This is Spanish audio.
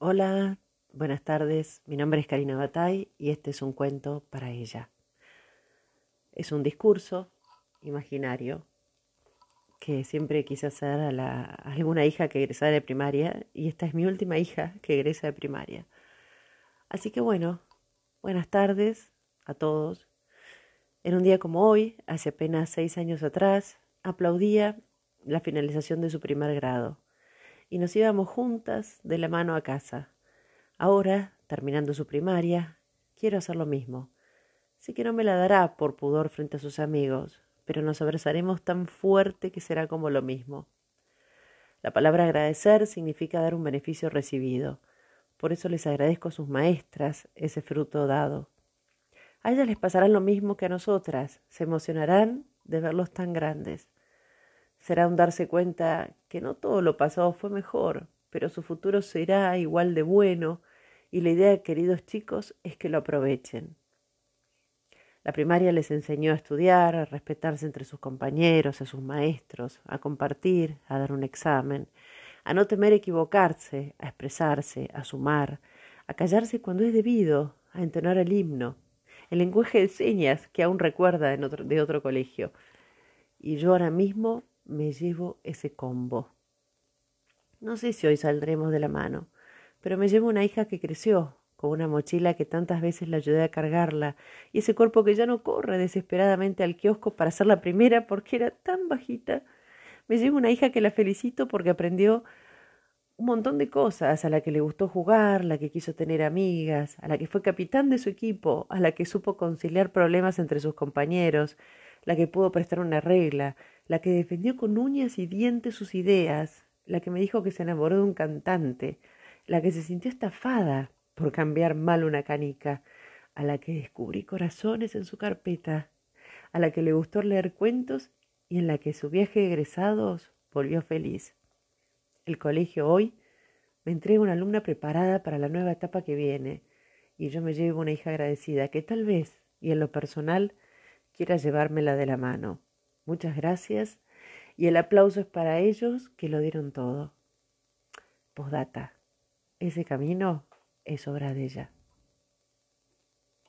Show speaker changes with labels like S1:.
S1: Hola, buenas tardes. Mi nombre es Karina Batay y este es un cuento para ella. Es un discurso imaginario que siempre quise hacer a, la, a alguna hija que egresa de primaria y esta es mi última hija que egresa de primaria. Así que bueno, buenas tardes a todos. En un día como hoy, hace apenas seis años atrás, aplaudía la finalización de su primer grado y nos íbamos juntas de la mano a casa. Ahora, terminando su primaria, quiero hacer lo mismo. Sé que no me la dará por pudor frente a sus amigos, pero nos abrazaremos tan fuerte que será como lo mismo. La palabra agradecer significa dar un beneficio recibido. Por eso les agradezco a sus maestras ese fruto dado. A ellas les pasará lo mismo que a nosotras, se emocionarán de verlos tan grandes será un darse cuenta que no todo lo pasado fue mejor, pero su futuro será igual de bueno y la idea, queridos chicos, es que lo aprovechen. La primaria les enseñó a estudiar, a respetarse entre sus compañeros, a sus maestros, a compartir, a dar un examen, a no temer equivocarse, a expresarse, a sumar, a callarse cuando es debido, a entonar el himno, el lenguaje de señas que aún recuerda de otro colegio. Y yo ahora mismo me llevo ese combo. No sé si hoy saldremos de la mano, pero me llevo una hija que creció, con una mochila que tantas veces la ayudé a cargarla, y ese cuerpo que ya no corre desesperadamente al kiosco para ser la primera porque era tan bajita. Me llevo una hija que la felicito porque aprendió un montón de cosas, a la que le gustó jugar, la que quiso tener amigas, a la que fue capitán de su equipo, a la que supo conciliar problemas entre sus compañeros, la que pudo prestar una regla, la que defendió con uñas y dientes sus ideas, la que me dijo que se enamoró de un cantante, la que se sintió estafada por cambiar mal una canica, a la que descubrí corazones en su carpeta, a la que le gustó leer cuentos y en la que su viaje de egresados volvió feliz. El colegio hoy me entrega una alumna preparada para la nueva etapa que viene, y yo me llevo una hija agradecida que tal vez, y en lo personal, quiera llevármela de la mano. Muchas gracias y el aplauso es para ellos que lo dieron todo. Postdata. Ese camino es obra de ella.